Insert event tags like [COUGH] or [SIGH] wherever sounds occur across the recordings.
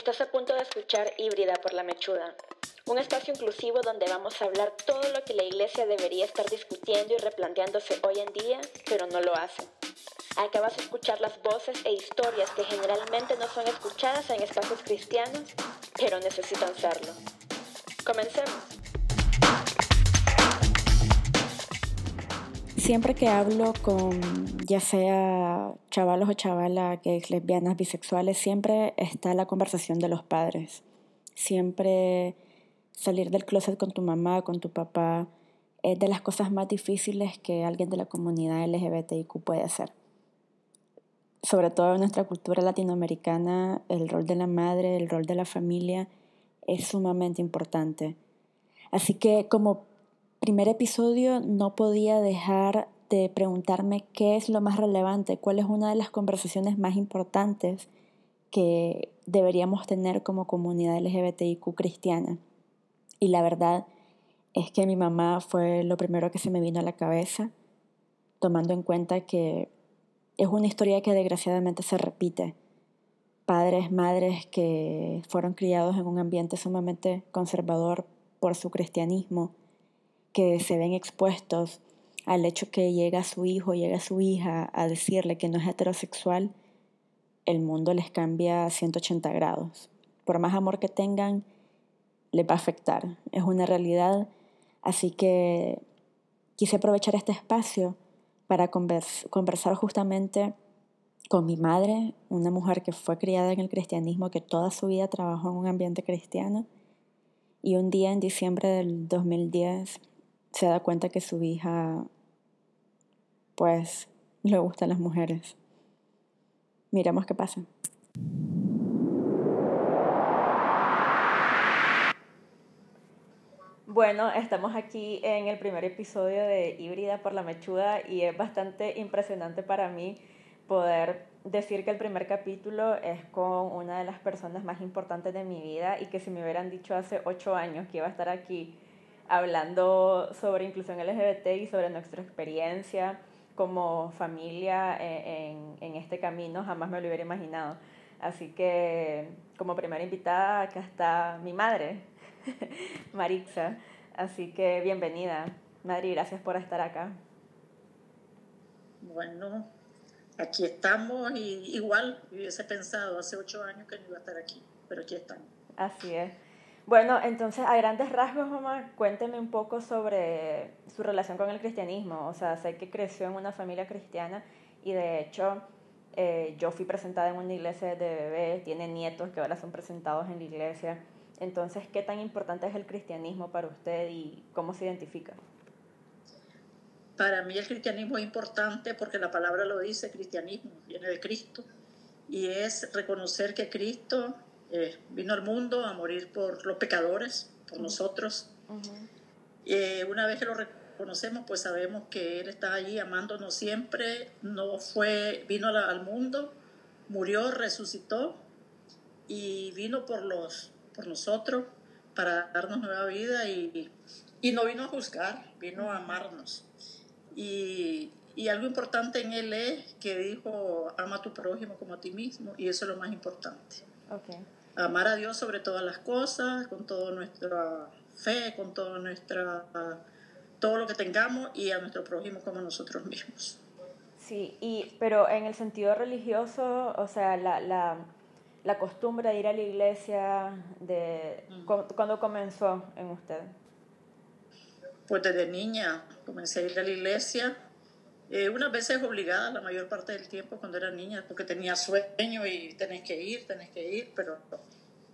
Estás a punto de escuchar Híbrida por la Mechuda, un espacio inclusivo donde vamos a hablar todo lo que la iglesia debería estar discutiendo y replanteándose hoy en día, pero no lo hace. Acabas de escuchar las voces e historias que generalmente no son escuchadas en espacios cristianos, pero necesitan serlo. Comencemos. Siempre que hablo con ya sea chavalos o chavalas, gays, lesbianas, bisexuales, siempre está la conversación de los padres. Siempre salir del closet con tu mamá, con tu papá, es de las cosas más difíciles que alguien de la comunidad LGBTIQ puede hacer. Sobre todo en nuestra cultura latinoamericana, el rol de la madre, el rol de la familia es sumamente importante. Así que como primer episodio no podía dejar de preguntarme qué es lo más relevante, cuál es una de las conversaciones más importantes que deberíamos tener como comunidad LGBTIQ cristiana. Y la verdad es que mi mamá fue lo primero que se me vino a la cabeza, tomando en cuenta que es una historia que desgraciadamente se repite. Padres, madres que fueron criados en un ambiente sumamente conservador por su cristianismo, que se ven expuestos al hecho que llega su hijo, llega su hija a decirle que no es heterosexual, el mundo les cambia a 180 grados. Por más amor que tengan, les va a afectar. Es una realidad. Así que quise aprovechar este espacio para conversar justamente con mi madre, una mujer que fue criada en el cristianismo, que toda su vida trabajó en un ambiente cristiano. Y un día en diciembre del 2010 se da cuenta que su hija, pues, le gustan las mujeres. Miremos qué pasa. Bueno, estamos aquí en el primer episodio de Híbrida por la Mechuda y es bastante impresionante para mí poder decir que el primer capítulo es con una de las personas más importantes de mi vida y que si me hubieran dicho hace ocho años que iba a estar aquí hablando sobre inclusión LGBT y sobre nuestra experiencia como familia eh, en, en, este camino, jamás me lo hubiera imaginado. Así que como primera invitada acá está mi madre, [LAUGHS] Marixa. Así que bienvenida, Madre, gracias por estar acá. Bueno, aquí estamos y igual hubiese pensado hace ocho años que no iba a estar aquí, pero aquí estamos. Así es. Bueno, entonces a grandes rasgos, mamá, cuénteme un poco sobre su relación con el cristianismo. O sea, sé que creció en una familia cristiana y de hecho eh, yo fui presentada en una iglesia de bebé, tiene nietos que ahora son presentados en la iglesia. Entonces, ¿qué tan importante es el cristianismo para usted y cómo se identifica? Para mí el cristianismo es importante porque la palabra lo dice, cristianismo viene de Cristo y es reconocer que Cristo eh, vino al mundo a morir por los pecadores, por nosotros. Eh, una vez que lo reconocemos, pues sabemos que Él está allí amándonos siempre. No fue, vino al mundo, murió, resucitó y vino por, los, por nosotros para darnos nueva vida y, y no vino a juzgar, vino a amarnos. Y, y algo importante en Él es que dijo, ama a tu prójimo como a ti mismo, y eso es lo más importante. Okay amar a Dios sobre todas las cosas, con toda nuestra fe, con toda nuestra, todo lo que tengamos y a nuestro prójimo como nosotros mismos. Sí, y, pero en el sentido religioso, o sea, la, la, la costumbre de ir a la iglesia, de, ¿cuándo comenzó en usted? Pues desde niña comencé a ir a la iglesia. Eh, unas veces obligada la mayor parte del tiempo cuando era niña, porque tenía sueño y tenés que ir, tenés que ir, pero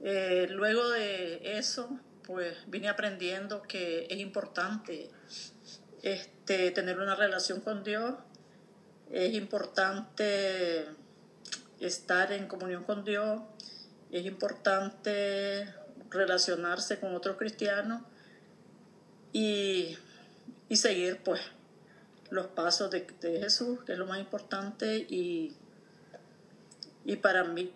eh, luego de eso, pues vine aprendiendo que es importante este, tener una relación con Dios, es importante estar en comunión con Dios, es importante relacionarse con otros cristianos y, y seguir pues los pasos de, de, Jesús, que es lo más importante y, y para mí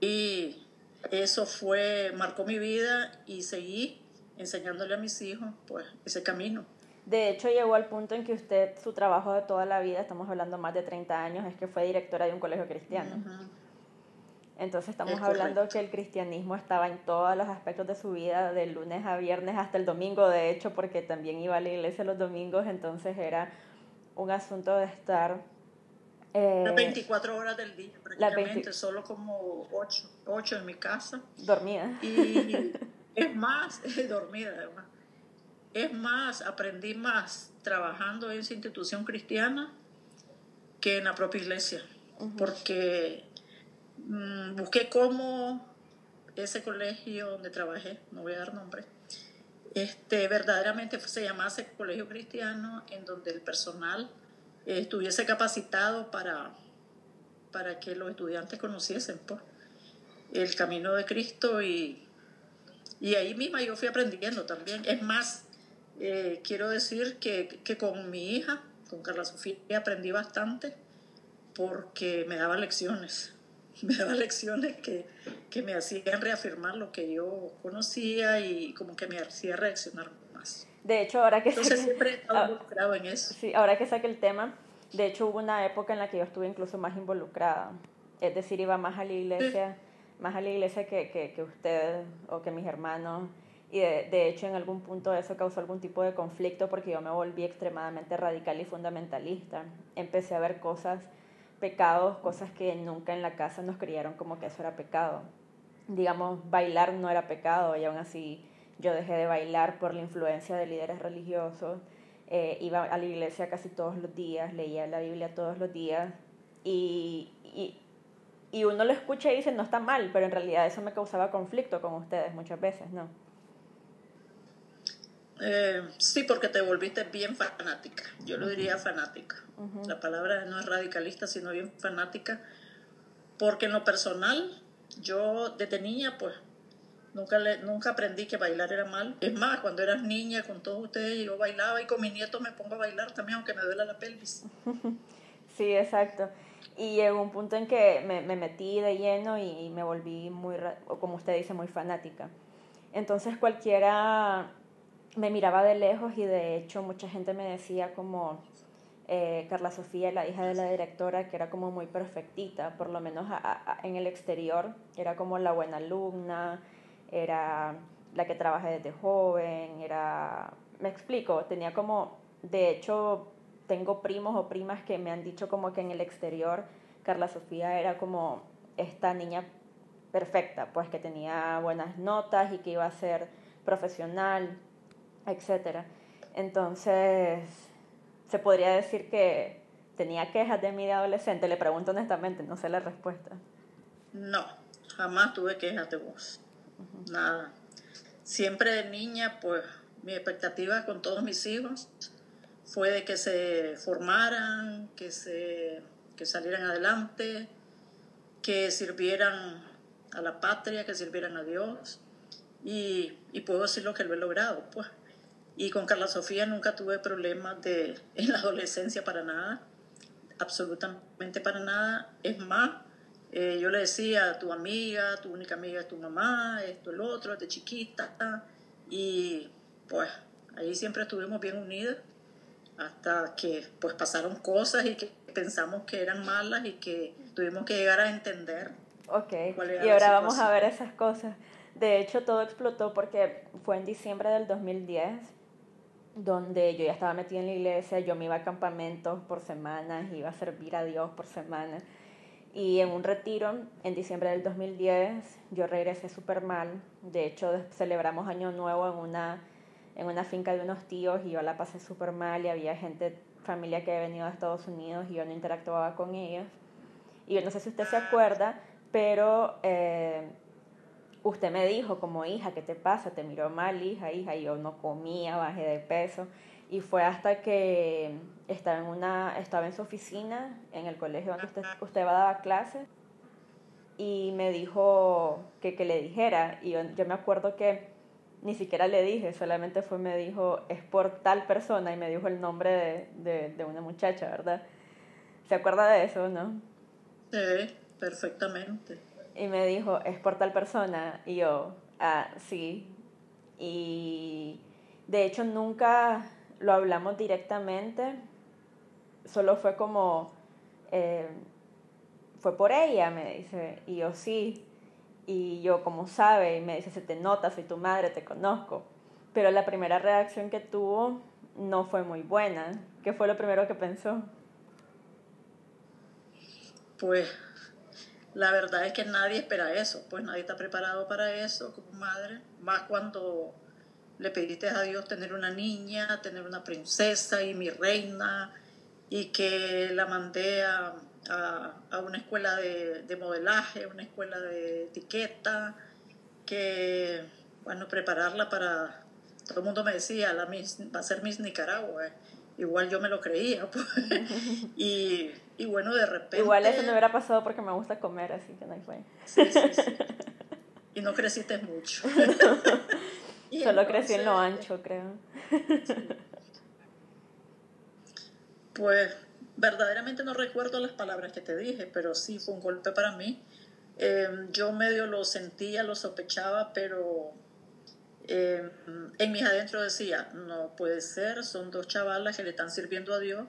y eso fue, marcó mi vida y seguí enseñándole a mis hijos pues ese camino. De hecho, llegó al punto en que usted, su trabajo de toda la vida, estamos hablando más de 30 años, es que fue directora de un colegio cristiano. Entonces estamos hablando que el cristianismo estaba en todos los aspectos de su vida, de lunes a viernes hasta el domingo, de hecho, porque también iba a la iglesia los domingos, entonces era un asunto de estar... Eh, las 24 horas del día, prácticamente, solo como 8, 8 en mi casa. Dormida. Y [LAUGHS] es más, [LAUGHS] dormida además. Es más, aprendí más trabajando en esa institución cristiana que en la propia iglesia, porque mm, busqué cómo ese colegio donde trabajé, no voy a dar nombre, este, verdaderamente se llamase colegio cristiano en donde el personal estuviese capacitado para, para que los estudiantes conociesen pues, el camino de Cristo y, y ahí misma yo fui aprendiendo también. Es más, eh, quiero decir que, que, con mi hija, con Carla Sofía, aprendí bastante porque me daba lecciones, [LAUGHS] me daba lecciones que, que me hacían reafirmar lo que yo conocía y como que me hacía reaccionar más. De hecho, ahora que Entonces siempre he estado ah, involucrado en eso. Sí, ahora que saqué el tema, de hecho hubo una época en la que yo estuve incluso más involucrada. Es decir, iba más a la iglesia, más a la iglesia que, que, que usted o que mis hermanos. Y de, de, hecho en algún punto eso causó algún tipo de conflicto porque yo me volví extremadamente radical y fundamentalista. Empecé a ver cosas, pecados, cosas que nunca en la casa nos creyeron como que eso era pecado. Digamos, bailar no era pecado y aún así yo dejé de bailar por la influencia de líderes religiosos. Eh, iba a la iglesia casi todos los días, leía la Biblia todos los días y, y, y uno lo escucha y dice no está mal, pero en realidad eso me causaba conflicto con ustedes muchas veces, ¿no? Eh, sí, porque te volviste bien fanática. Yo lo diría fanática. La palabra no es radicalista, sino bien fanática. Porque en lo personal, yo desde niña, pues, nunca, le, nunca aprendí que bailar era mal. Es más, cuando eras niña, con todos ustedes, yo bailaba y con mi nieto me pongo a bailar también, aunque me duela la pelvis. [LAUGHS] sí, exacto. Y llegó un punto en que me, me metí de lleno y me volví muy, como usted dice, muy fanática. Entonces cualquiera me miraba de lejos y de hecho mucha gente me decía como eh, Carla Sofía, la hija de la directora, que era como muy perfectita, por lo menos en el exterior, era como la buena alumna, era la que trabajé desde joven, era, me explico, tenía como, de hecho, tengo primos o primas que me han dicho como que en el exterior Carla Sofía era como esta niña perfecta, pues que tenía buenas notas y que iba a ser profesional, etc. Entonces, se podría decir que tenía quejas de mi de adolescente. Le pregunto honestamente, no sé la respuesta. No, jamás tuve quejas de vos. Nada. Siempre de niña, pues mi expectativa con todos mis hijos fue de que se formaran, que, se, que salieran adelante, que sirvieran a la patria, que sirvieran a Dios. Y, y puedo decir lo que lo he logrado, pues. Y con Carla Sofía nunca tuve problemas de, en la adolescencia para nada, absolutamente para nada. Es más, eh, yo le decía tu amiga, tu única amiga es tu mamá, esto, el otro, de chiquita. Y pues ahí siempre estuvimos bien unidas hasta que pues pasaron cosas y que pensamos que eran malas y que tuvimos que llegar a entender. Ok, y ahora vamos a ver esas cosas. De hecho, todo explotó porque fue en diciembre del 2010 donde yo ya estaba metida en la iglesia, yo me iba a campamentos por semanas, iba a servir a Dios por semanas. Y en un retiro, en diciembre del 2010, yo regresé súper mal. De hecho, celebramos Año Nuevo en una, en una finca de unos tíos y yo la pasé súper mal y había gente, familia que había venido a Estados Unidos y yo no interactuaba con ellos. Y yo no sé si usted se acuerda, pero eh, usted me dijo como hija, ¿qué te pasa? Te miró mal, hija, hija, y yo no comía, bajé de peso. Y fue hasta que estaba en, una, estaba en su oficina, en el colegio donde usted, usted va a dar clases, y me dijo que, que le dijera. Y yo, yo, me acuerdo que ni siquiera le dije, solamente fue, me dijo, es por tal persona, y me dijo el nombre de, de, de una muchacha, ¿verdad? ¿Se acuerda de eso, no? Sí, perfectamente y me dijo, es por tal persona. Y yo, ah, sí. Y de hecho nunca lo hablamos directamente, solo fue como, eh, fue por ella, me dice, y yo sí, y yo como sabe, y me dice, se te nota, soy tu madre, te conozco, pero la primera reacción que tuvo no fue muy buena. ¿Qué fue lo primero que pensó? Pues la verdad es que nadie espera eso, pues nadie está preparado para eso como madre, más cuando le pediste a Dios tener una niña, tener una princesa y mi reina, y que la mandé a, una escuela de, de, modelaje, una escuela de etiqueta, que, bueno, prepararla para, todo el mundo me decía, la va a ser Miss Nicaragua, igual yo me lo creía, [LAUGHS] pues. [LAUGHS] y, y, bueno, de repente... Igual eso no hubiera pasado porque me gusta comer, así que no hay fue. Sí, sí, sí. [LAUGHS] Y no creciste mucho. Solo crecí en lo ancho, creo. Pues verdaderamente no recuerdo las palabras que te dije, pero sí fue un golpe para mí. Em, yo medio lo sentía, lo sospechaba, pero em, en mis adentro decía, no puede ser, son dos chavalas que le están sirviendo a Dios,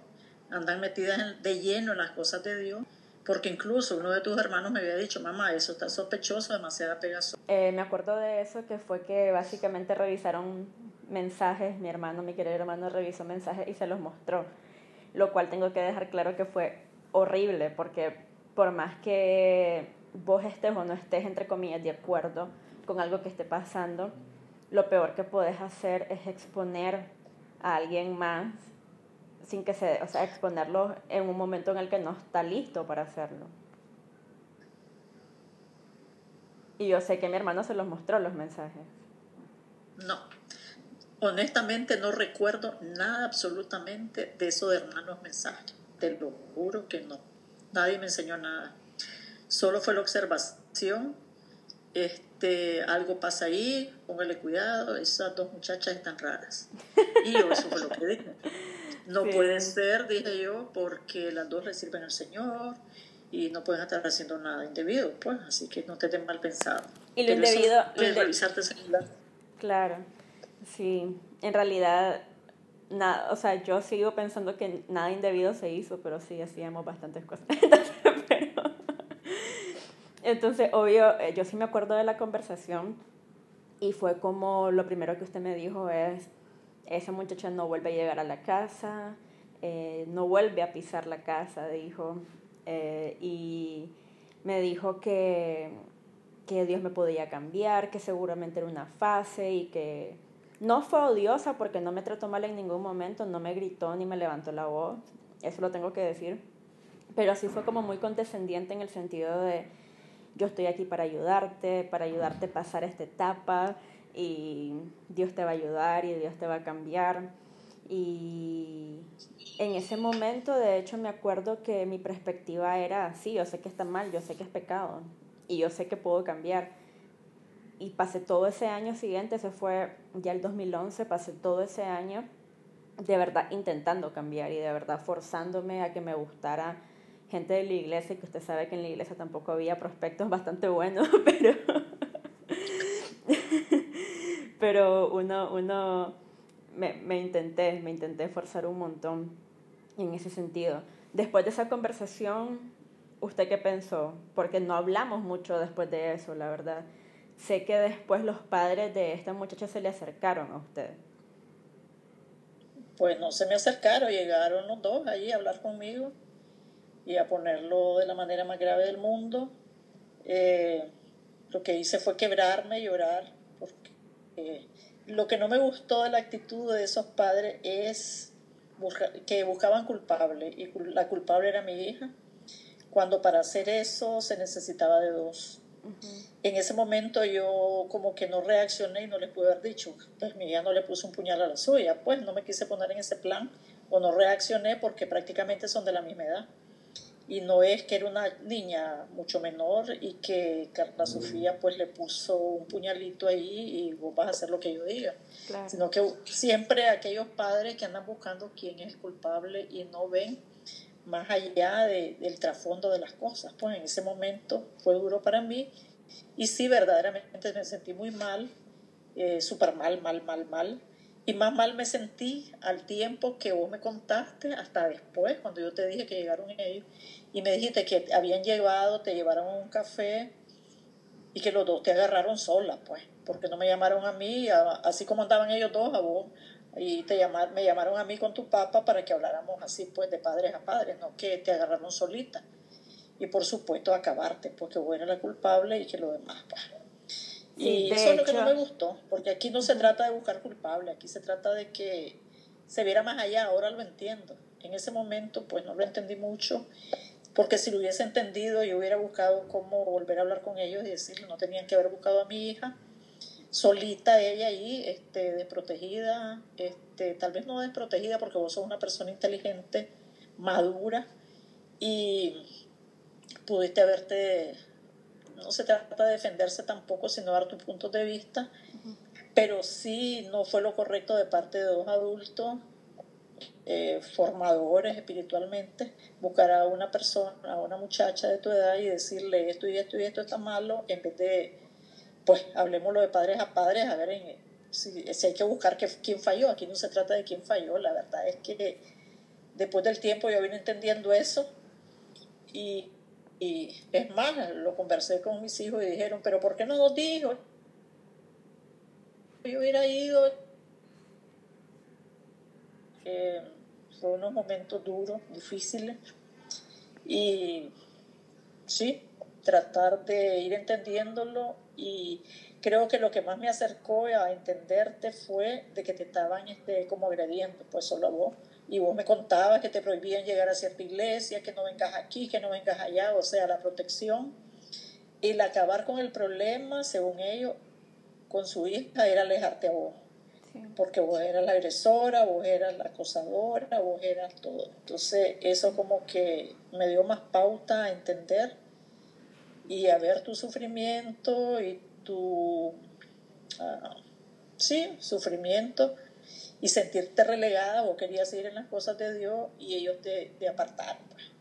andan metidas de lleno en las cosas de Dios porque incluso uno de tus hermanos me había dicho, mamá, eso está sospechoso, demasiada pegaso. Eh, me acuerdo de eso, que fue que básicamente revisaron mensajes, mi hermano, mi querido hermano revisó mensajes y se los mostró, lo cual tengo que dejar claro que fue horrible, porque por más que vos estés o no estés, entre comillas, de acuerdo con algo que esté pasando, lo peor que puedes hacer es exponer a alguien más sin que se, o sea, exponerlo en un momento en el que no está listo para hacerlo. Y yo sé que mi hermano se los mostró los mensajes. No, honestamente no recuerdo nada absolutamente de eso de hermanos mensajes. Te lo juro que no. Nadie me enseñó nada. Solo fue la observación. Este, algo pasa ahí, póngale cuidado, esas dos muchachas están raras. [LAUGHS] Y yo eso fue lo que dije. No puede ser, dije yo, porque las dos le sirven al Señor y no pueden estar haciendo nada indebido, pues, así que no te den mal pensado. Y lo indebido... Puedes revisarte Claro, sí, en realidad, nada, o sea, yo sigo pensando que nada indebido se hizo, pero sí hacíamos bastantes cosas. [LAUGHS] Entonces, obvio, eh, yo sí me acuerdo de la conversación y fue como lo primero que usted me dijo es esa muchacha no vuelve a llegar a la casa, eh, no vuelve a pisar la casa, dijo. Eh, y me dijo que, que Dios me podía cambiar, que seguramente era una fase y que no fue odiosa porque no me trató mal en ningún momento, no me gritó ni me levantó la voz, eso lo tengo que decir. Pero sí fue como muy condescendiente en el sentido de yo estoy aquí para ayudarte, para ayudarte a pasar esta etapa y Dios te va a ayudar y Dios te va a cambiar. Y en ese momento, de hecho, me acuerdo que mi perspectiva era, así yo sé que está mal, yo sé que es pecado y yo sé que puedo cambiar. Y pasé todo ese año siguiente, se fue ya el 2011, pasé todo ese año de verdad intentando cambiar y de verdad forzándome a que me gustara gente de la iglesia, que usted sabe que en la iglesia tampoco había prospectos bastante buenos, [LAUGHS] pero pero uno, uno me, me, intenté, me intenté forzar un montón en ese sentido. Después de esa conversación, ¿usted qué pensó? Porque no hablamos mucho después de eso, la verdad. Sé que después los padres de esta muchacha se le acercaron a usted. Pues no se me acercaron, llegaron los dos allí a hablar conmigo y a ponerlo de la manera más grave del mundo. Eh, lo que hice fue quebrarme, llorar, porque eh, lo que no me gustó de la actitud de esos padres es que buscaban culpable y la culpable era mi hija, cuando para hacer eso se necesitaba de dos. En ese momento yo como que no reaccioné y no les pude haber dicho, pues mi hija no le puso un puñal a la suya, pues no me quise poner en ese plan o no reaccioné porque prácticamente son de la misma edad y no es que era una niña mucho menor y que Carla Sofía pues le puso un puñalito ahí y vos vas a hacer lo que yo diga, sino que siempre aquellos padres que andan buscando quién es el culpable y no ven más allá de, del trasfondo de las cosas, pues en ese momento fue duro para mí y sí verdaderamente me sentí muy mal, eh, súper mal, mal, mal, mal Y más mal me sentí al tiempo que vos me contaste, hasta después, cuando yo te dije que llegaron ellos, y me dijiste que habían llevado, te llevaron un café y que los dos te agarraron sola, pues, porque no me llamaron a mí, así como andaban ellos dos, a vos, y te llamar, me llamaron a mí con tu papá para que habláramos así, pues, de padres a padres, no que te agarraron solita. Y por supuesto acabarte, porque vos eras la culpable y que lo demás, pues. Y eso es lo que no me gustó, porque aquí no se trata de buscar culpable, aquí se trata de que se viera más allá, ahora lo entiendo. En ese momento, pues no lo entendí mucho, porque si lo hubiese entendido, yo hubiera buscado cómo volver a hablar con ellos y decirle, no tenían que haber buscado a mi hija, solita ella ahí, este, desprotegida, este, tal vez no desprotegida porque vos sos una persona inteligente, madura y pudiste haberte, no se trata de defenderse tampoco, sino dar tu punto de vista, pero sí no fue lo correcto de parte de dos adultos eh, formadores espiritualmente, buscar a una persona, a una muchacha de tu edad y decirle esto y esto y esto está malo, en vez de pues hablemoslo de padres a padres, a ver en, si, hay que buscar que, quién falló. Aquí no se trata de quién falló, la verdad es que después del tiempo yo vine entendiendo eso y, y es más, lo conversé con mis hijos y dijeron, pero ¿por qué no nos dijo? Yo hubiera ido. Eh, fue unos momentos duros, difíciles. Y sí, tratar de ir entendiéndolo y creo que lo que más me acercó a entenderte fue de que te estaban este, como agrediendo, pues solo a vos. Y vos me contabas que te prohibían llegar a cierta iglesia, que no vengas aquí, que no vengas allá, o sea, la protección. El acabar con el problema, según ellos, con su hija, era alejarte a vos. Porque vos eras la agresora, vos eras la acosadora, vos eras todo. Entonces, eso como que me dio más pauta a entender y a ver tu sufrimiento y tu, ah, sí, sufrimiento y sentirte relegada, o querías seguir en las cosas de Dios y ellos te, te apartaron. Pues.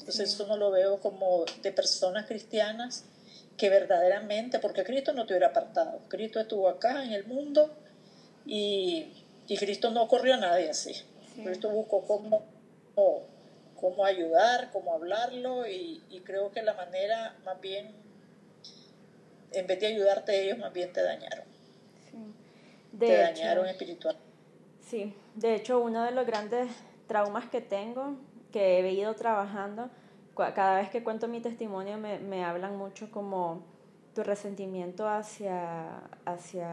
Entonces eso no lo veo como de personas cristianas que verdaderamente, porque Cristo no te hubiera apartado, Cristo estuvo acá en el mundo y, y Cristo no corrió a nadie así. Cristo buscó cómo, cómo ayudar, cómo hablarlo y, creo que la manera más bien, en vez de ayudarte ellos, más bien te dañaron. te dañaron espiritual. Sí, de hecho uno de los grandes traumas que tengo, que he ido trabajando, cada vez que cuento mi testimonio me, me hablan mucho como tu resentimiento hacia, hacia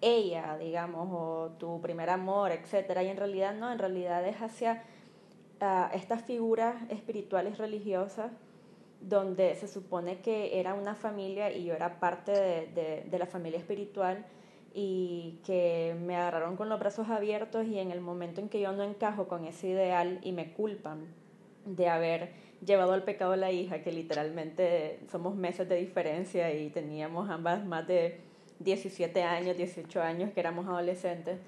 ella, digamos, o tu primer amor, etc. Y en realidad no, en realidad es hacia estas figuras espirituales religiosas donde se supone que era una familia y yo era parte de, de, la familia espiritual y que me agarraron con los brazos abiertos y en el momento en que yo no encajo con ese ideal y me culpan de haber llevado al pecado a la hija, que literalmente somos meses de diferencia y teníamos ambas más de 17 años, 18 años, que éramos adolescentes,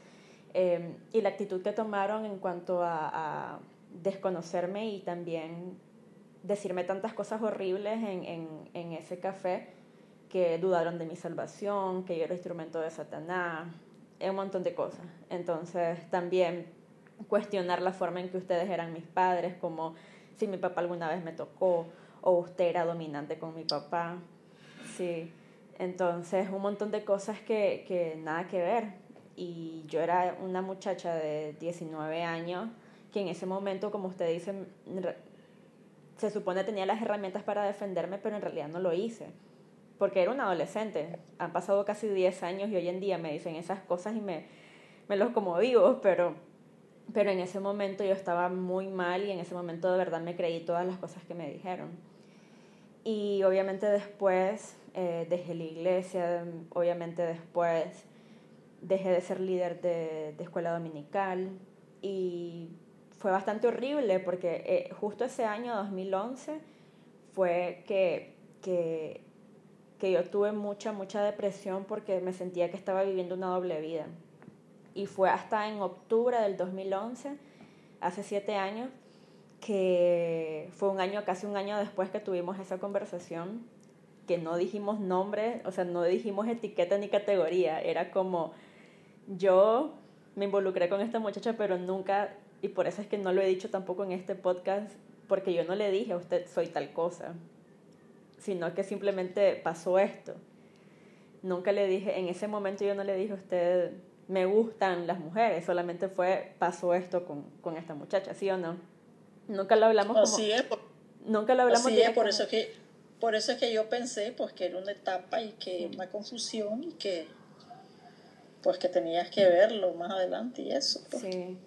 eh, y la actitud que tomaron en cuanto a desconocerme y también decirme tantas cosas horribles en, en, en, ese café que dudaron de mi salvación, que yo era instrumento de Satanás, un montón de cosas. Entonces también cuestionar la forma en que ustedes eran mis padres, como si mi papá alguna vez me tocó o usted era dominante con mi papá. Sí. Entonces un montón de cosas que, que nada que ver. Y yo era una muchacha de 19 años que en ese momento, como usted dice, se supone tenía las herramientas para defenderme, pero en realidad no lo hice, porque era un adolescente. Han pasado casi 10 años y hoy en día me dicen esas cosas y me, me los como vivo, pero, pero en ese momento yo estaba muy mal y en ese momento de verdad me creí todas las cosas que me dijeron. Y obviamente después eh, dejé la iglesia, obviamente después dejé de ser líder de, de escuela dominical y fue bastante horrible porque eh, justo ese año 2011 fue que, que, que, yo tuve mucha, mucha depresión porque me sentía que estaba viviendo una doble vida. Y fue hasta en octubre del 2011, hace siete años, que fue un año, casi un año después que tuvimos esa conversación, que no dijimos nombre, o sea, no dijimos etiqueta ni categoría, era como yo me involucré con esta muchacha, pero nunca, y por eso es que no lo he dicho tampoco en este podcast, porque yo no le dije a usted soy tal cosa, sino que simplemente pasó esto. Nunca le dije, en ese momento yo no le dije a usted me gustan las mujeres, solamente fue pasó esto con, con esta muchacha, ¿sí o no? Nunca lo hablamos como... Sí es, nunca lo hablamos así es, por eso que por eso es que yo pensé pues que era una etapa y que una confusión y que pues que tenías que verlo más adelante y eso. Pues. Sí.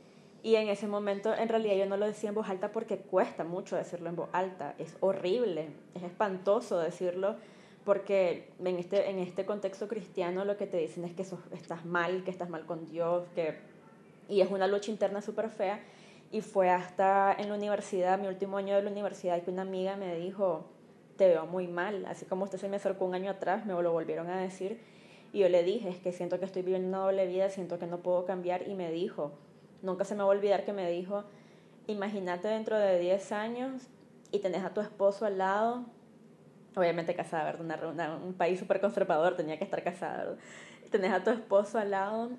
Y en ese momento, en realidad yo no lo decía en voz alta porque cuesta mucho decirlo en voz alta. Es horrible, es espantoso decirlo porque en este, en este contexto cristiano lo que te dicen es que estás mal, que estás mal con Dios, que... Y es una lucha interna súper fea. Y fue hasta en la universidad, mi último año de la universidad, que una amiga me dijo, te veo muy mal. Así como usted se me acercó un año atrás, me lo volvieron a decir y yo le dije, es que siento que estoy viviendo una doble vida, siento que no puedo cambiar. Y me dijo, nunca se me va a olvidar que me dijo, imagínate dentro de 10 años y tenés a tu esposo al lado, obviamente casada, ¿verdad? Una, un país súper conservador, tenía que estar casada, Tenés a tu esposo al lado,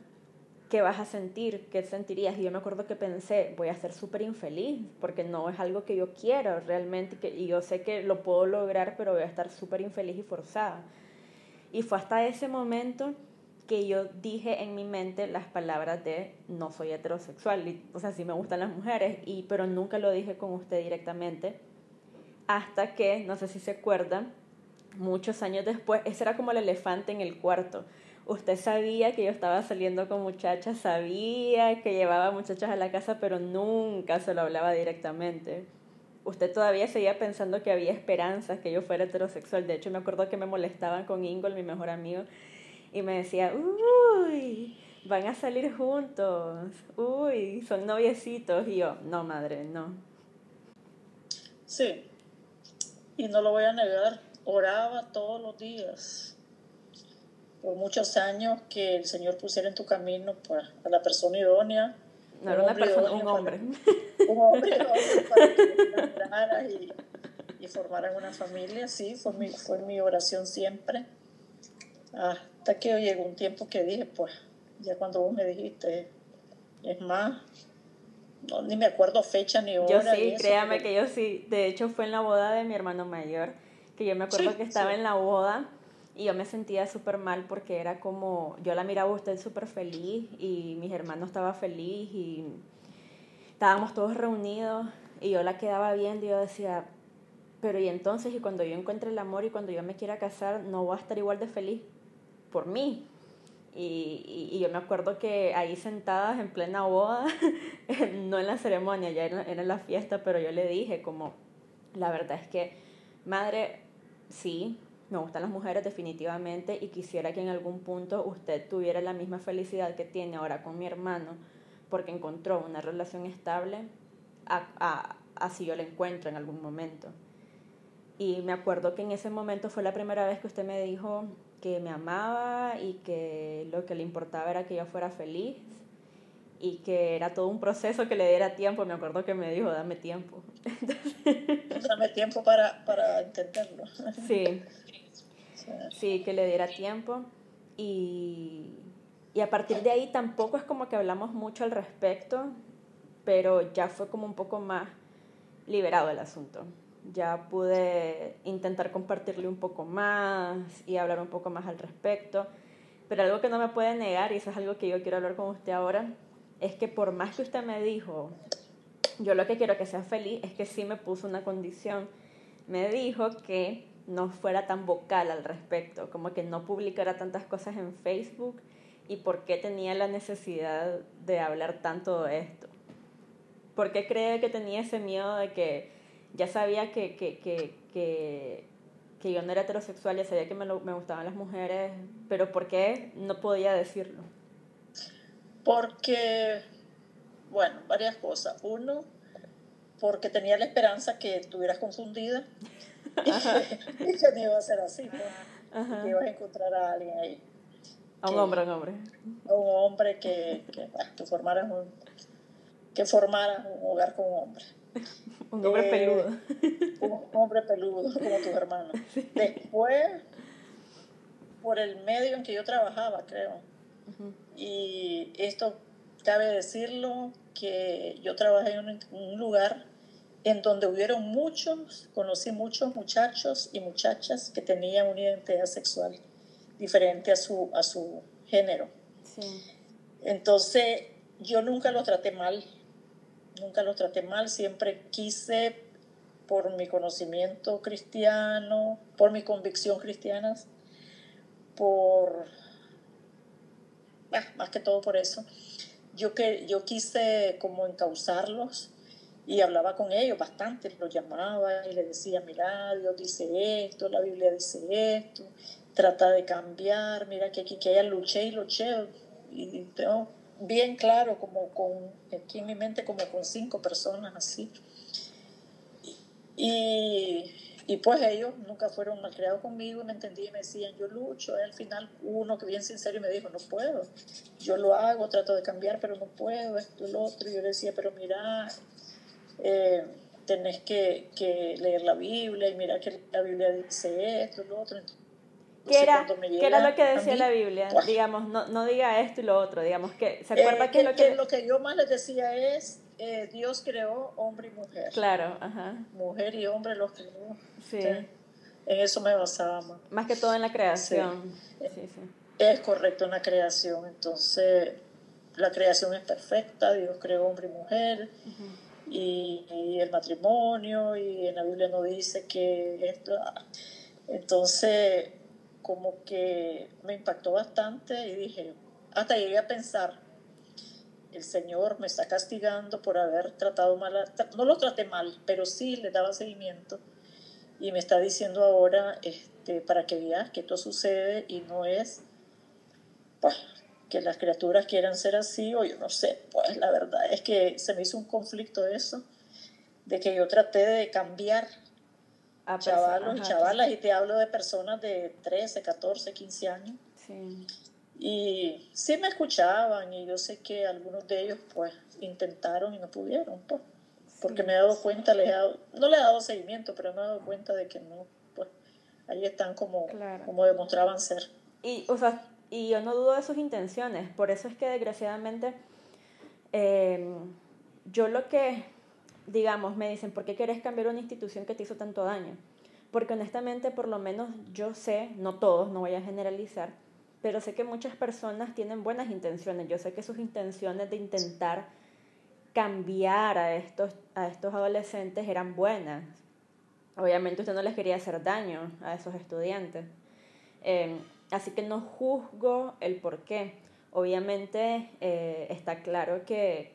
¿qué vas a sentir? ¿Qué sentirías? Y yo me acuerdo que pensé, voy a ser súper infeliz, porque no es algo que yo quiero realmente, que, y yo sé que lo puedo lograr, pero voy a estar súper infeliz y forzada. Y fue hasta ese momento que yo dije en mi mente las palabras de no soy heterosexual, o sea, sí me gustan las mujeres, y, pero nunca lo dije con usted directamente, hasta que, no sé si se acuerdan, muchos años después, ese era como el elefante en el cuarto. Usted sabía que yo estaba saliendo con muchachas, sabía que llevaba muchachas a la casa, pero nunca se lo hablaba directamente usted todavía seguía pensando que había esperanzas que yo fuera heterosexual. De hecho, me acuerdo que me molestaban con Ingol, mi mejor amigo, y me decía, uy, van a salir juntos, uy, son noviecitos. Y yo, no, madre, no. Sí, y no lo voy a negar, oraba todos los días por muchos años que el Señor pusiera en tu camino pues, a la persona idónea no era una persona, un hombre. un hombre para que y, y formaran una familia, sí, fue mi, fue mi oración siempre. Hasta que llegó un tiempo que dije, pues, ya cuando vos me dijiste, es más, no, ni me acuerdo fecha ni hora. Yo sí, créame que yo sí. De hecho, fue en la boda de mi hermano mayor, que yo me acuerdo que estaba en la boda y yo me sentía súper mal porque era como, yo la miraba a usted súper feliz y mis hermanos estaban feliz y estábamos todos reunidos y yo la quedaba viendo y yo decía, pero y entonces y cuando yo encuentre el amor y cuando yo me quiera casar, no voy a estar igual de feliz por mí. Y, y, yo me acuerdo que ahí sentadas en plena boda, [LAUGHS] no en la ceremonia, ya era, era la fiesta, pero yo le dije como, la verdad es que, madre, sí, me gustan las mujeres definitivamente y quisiera que en algún punto usted tuviera la misma felicidad que tiene ahora con mi hermano porque encontró una relación estable, así yo la encuentro en algún momento. Y me acuerdo que en ese momento fue la primera vez que usted me dijo que me amaba y que lo que le importaba era que yo fuera feliz y que era todo un proceso que le diera tiempo. Me acuerdo que me dijo, dame tiempo. [LAUGHS] Dame tiempo para, para entenderlo. [LAUGHS] Sí, Sí, que le diera tiempo. Y, y a partir de ahí tampoco es como que hablamos mucho al respecto, pero ya fue como un poco más liberado el asunto. Ya pude intentar compartirle un poco más y hablar un poco más al respecto. Pero algo que no me puede negar, y eso es algo que yo quiero hablar con usted ahora, es que por más que usted me dijo, yo lo que quiero que sea feliz, es que sí me puso una condición. Me dijo que no fuera tan vocal al respecto, como que no publicara tantas cosas en Facebook y por qué tenía la necesidad de hablar tanto de esto. ¿Por qué cree que tenía ese miedo de que ya sabía que, que, que, que, que yo no era heterosexual, ya sabía que me, me gustaban las mujeres, pero por qué no podía decirlo? Porque, bueno, varias cosas. Uno, porque tenía la esperanza que estuvieras confundida [LAUGHS] [LAUGHS] y yo no iba a ser así, pues. Que ibas a encontrar a alguien ahí. A un hombre, a un hombre. A un hombre que, que, que, formara un, que formara un hogar con un hombre. [LAUGHS] un hombre eh, peludo. Un hombre peludo, como tus hermanos. [LAUGHS] Después, por el medio en que yo trabajaba, creo. Y esto cabe decirlo que yo trabajé en un lugar en donde hubieron muchos, conocí muchos muchachos y muchachas que tenían una identidad sexual diferente a su, a su género. Entonces, yo nunca lo traté mal, nunca lo traté mal, siempre quise, por mi conocimiento cristiano, por mi convicción cristiana, por, más que todo por eso, yo, que, yo quise como encauzarlos y hablaba con ellos bastante, los llamaba y les decía, mira, Dios dice esto, la Biblia dice esto, trata de cambiar, mira que aquí que ella luché y luché, y tengo bien claro, como con, aquí en mi mente, como con cinco personas así. Y, y pues ellos nunca fueron malcriados conmigo y me entendían y me decían, yo lucho. Y al final uno que bien sincero me dijo, no puedo, yo lo hago, trato de cambiar, pero no puedo, esto, lo otro. Y yo le decía, pero mira, eh, tenés que, que, leer la Biblia y mira que la Biblia dice esto, lo otro. ¿Qué era, ¿Qué era lo que decía la Biblia? digamos, no, no diga esto y lo otro, digamos, que ¿se acuerda eh, que, lo que... Lo que yo más les decía es, eh, Dios creó hombre y mujer. Claro, ajá. Mujer y hombre los creó. Sí. En eso me basaba más. Más que todo en la creación. Sí. Sí, es correcto en la creación, entonces la creación es perfecta, Dios creó hombre y mujer. y, y, el matrimonio, y en la Biblia no dice que esto. Entonces, como que me impactó bastante y dije, hasta llegué a pensar, el Señor me está castigando por haber tratado mal, no lo traté mal, pero sí le daba seguimiento y me está diciendo ahora este, para que veas que esto sucede y no es pues, que las criaturas quieran ser así o yo no sé, pues la verdad es que se me hizo un conflicto eso, de que yo traté de cambiar a chavalos y chavalas, y te hablo de personas de 13, 14, 15 años. Sí. Y sí me escuchaban y yo sé que algunos de ellos pues intentaron y no pudieron, pues, porque me he dado cuenta, les he dado, no le he dado seguimiento, pero me he dado cuenta de que no, pues ahí están como, como demostraban ser. Y, o sea, y yo no dudo de sus intenciones, por eso es que desgraciadamente em, yo lo que digamos, me dicen, ¿por qué querés cambiar una institución que te hizo tanto daño? Porque honestamente, por lo menos yo sé, no todos, no voy a generalizar, pero sé que muchas personas tienen buenas intenciones. Yo sé que sus intenciones de intentar cambiar a estos, a estos adolescentes eran buenas. Obviamente usted no les quería hacer daño a esos estudiantes. Em, así que no juzgo el por qué. Obviamente eh, está claro que,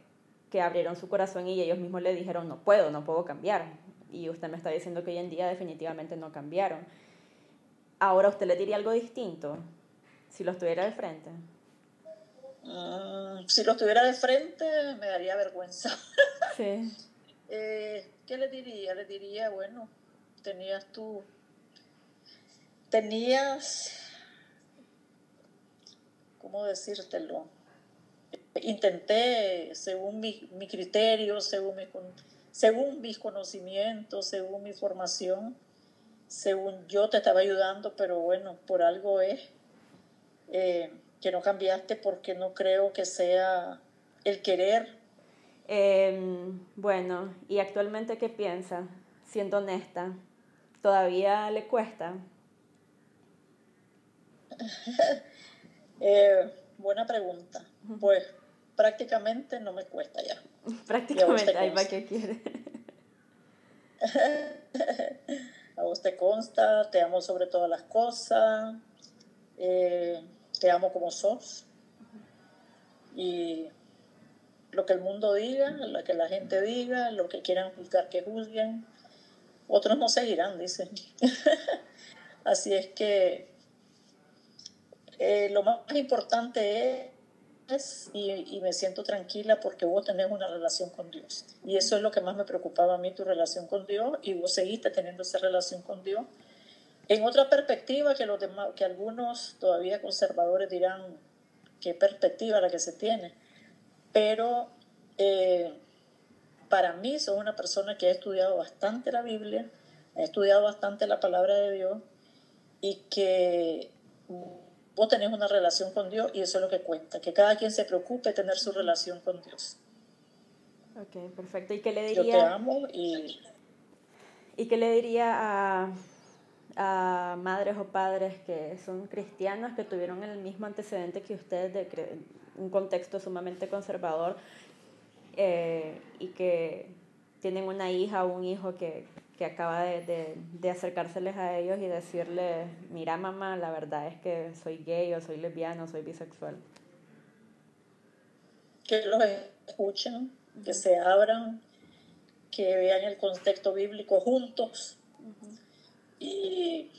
que abrieron su corazón y ellos mismos le dijeron, no puedo, no puedo cambiar. Y usted me está diciendo que hoy en día definitivamente no cambiaron. Ahora, ¿usted le diría algo distinto si lo estuviera de frente? Mm, si lo estuviera de frente, me daría vergüenza. [LAUGHS] Sí. eh, ¿Qué le diría? Le diría, bueno, tenías tú, tenías, ¿cómo decírtelo? Intenté, según mi, mi criterio, según, mi, según mis conocimientos, según mi formación, según yo te estaba ayudando, pero bueno, por algo es eh, que no cambiaste porque no creo que sea el querer. Em, bueno, ¿y actualmente qué piensa? Siendo honesta, ¿todavía le cuesta? [LAUGHS] eh, buena pregunta. Pues prácticamente no me cuesta ya. [LAUGHS] Prácticamente, ahí va que quiere. [LAUGHS] a vos te consta, te amo sobre todas las cosas, eh, te amo como sos. Y lo que el mundo diga, lo que la gente diga, lo que quieran juzgar que juzguen, otros no seguirán, dicen. [LAUGHS] Así es que eh, lo más importante es y, me siento tranquila porque vos tenés una relación con Dios. Y eso es lo que más me preocupaba a mí, tu relación con Dios, y vos seguiste teniendo esa relación con Dios. En otra perspectiva que, los demás, que algunos todavía conservadores dirán, qué perspectiva la que se tiene. Pero eh, para mí soy una persona que ha estudiado bastante la Biblia, ha estudiado bastante la palabra de Dios y que vos tenés una relación con Dios y eso es lo que cuenta, que cada quien se preocupe de tener su relación con Dios. Ok, perfecto. ¿Y qué le diría? Yo te amo y... ¿Y qué le diría a, a madres o padres que son cristianos, que tuvieron el mismo antecedente que ustedes, de un contexto sumamente conservador, eh, y que tienen una hija o un hijo que, que acaba de, de, de, acercárseles a ellos y decirles, mira mamá, la verdad es que soy gay o soy lesbiano, soy bisexual. Que los escuchen, que se abran, que vean el contexto bíblico juntos y,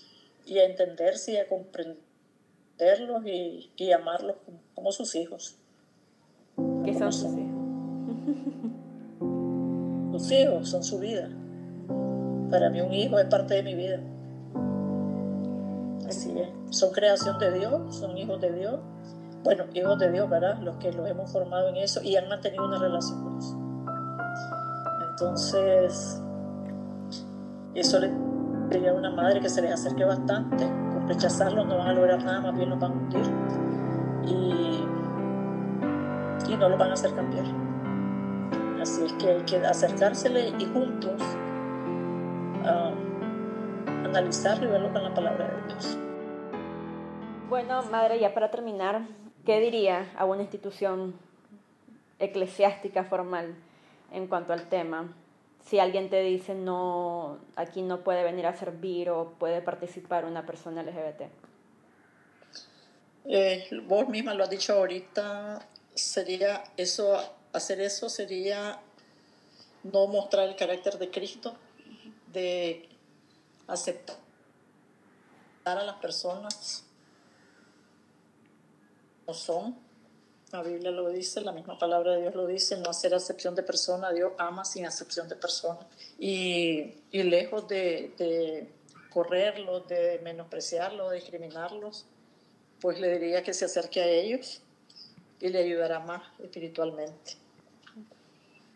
y, a entenderse y a comprenderlos y, y amarlos como, sus hijos. ¿Qué son sus hijos? [LAUGHS] Sus hijos son su vida. Para mí un hijo es parte de mi vida. Así es. Son creación de Dios, son hijos de Dios. Bueno, hijos de Dios, ¿verdad? Los que los hemos formado en eso y han mantenido una relación con eso. Entonces, eso le diría a una madre que se les acerque bastante. Por rechazarlos no van a lograr nada, más bien los van a hundir. Y, y no los van a hacer cambiar. Así es que hay que acercársele y juntos analizarlo y verlo con la palabra de Dios. Bueno, madre, ya para terminar, ¿qué diría a una institución eclesiástica formal en cuanto al tema? Si alguien te dice no, aquí no puede venir a servir o puede participar una persona LGBT. Eh, vos misma lo has dicho ahorita, sería eso, hacer eso sería no mostrar el carácter de Cristo, de aceptar a las personas como son. La Biblia lo dice, la misma palabra de Dios lo dice, no hacer acepción de persona, Dios ama sin acepción de persona. Y, y lejos de, de correrlos, de menospreciarlos, de discriminarlos, pues le diría que se acerque a ellos y le ayudará más espiritualmente.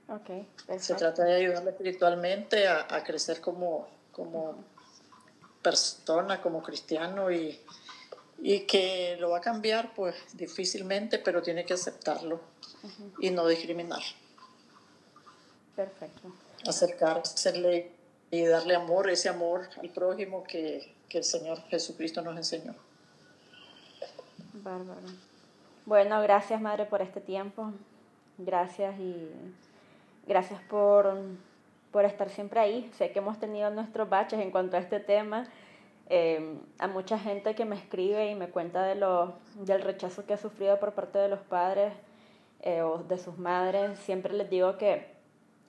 Okay, se trata de ayudarle espiritualmente a, a crecer como, como persona, como cristiano y, y, que lo va a cambiar, pues difícilmente, pero tiene que aceptarlo y no discriminar. Perfecto. Acercarse y darle amor, ese amor al prójimo que, que el Señor Jesucristo nos enseñó. Bárbaro. Bueno, gracias Madre por este tiempo. Gracias y gracias por, por estar siempre ahí. Sé que hemos tenido nuestros baches en cuanto a este tema. Eh, a mucha gente que me escribe y me cuenta de lo, del rechazo que ha sufrido por parte de los padres eh, o de sus madres, siempre les digo que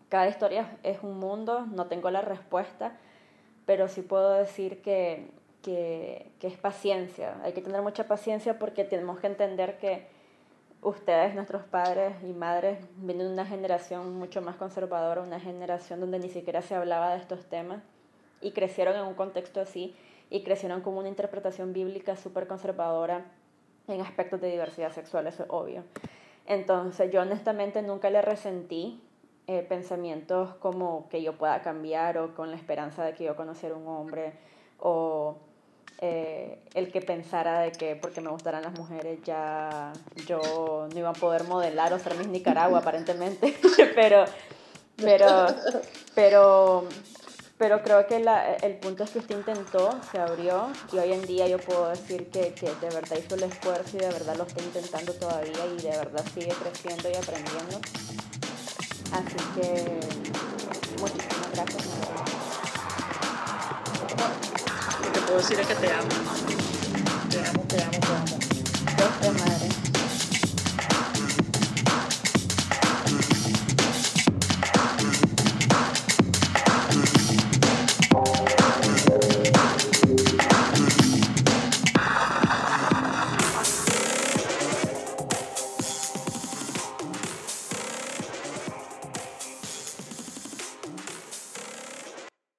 cada historia es un mundo, no tengo la respuesta, pero sí puedo decir que, que, que es paciencia. Hay que tener mucha paciencia porque tenemos que entender que ustedes, nuestros padres y madres, vienen de una generación mucho más conservadora, una generación donde ni siquiera se hablaba de estos temas y crecieron en un contexto así y crecieron con una interpretación bíblica súper conservadora en aspectos de diversidad sexual, eso es obvio. Entonces yo honestamente nunca le resentí eh, pensamientos como que yo pueda cambiar o con la esperanza de que yo conociera un hombre o eh, el que pensara de que porque me gustaran las mujeres ya yo no iba a poder modelar o ser Miss Nicaragua aparentemente, [LAUGHS] pero, pero, pero, pero creo que la, el punto es que usted intentó, se abrió y hoy en día yo puedo decir que, que de verdad hizo el esfuerzo y de verdad lo está intentando todavía y de verdad sigue creciendo y aprendiendo. Así que muchísimas gracias puedo decir es que te amo. Te amo, te amo, te amo. Dios te madre.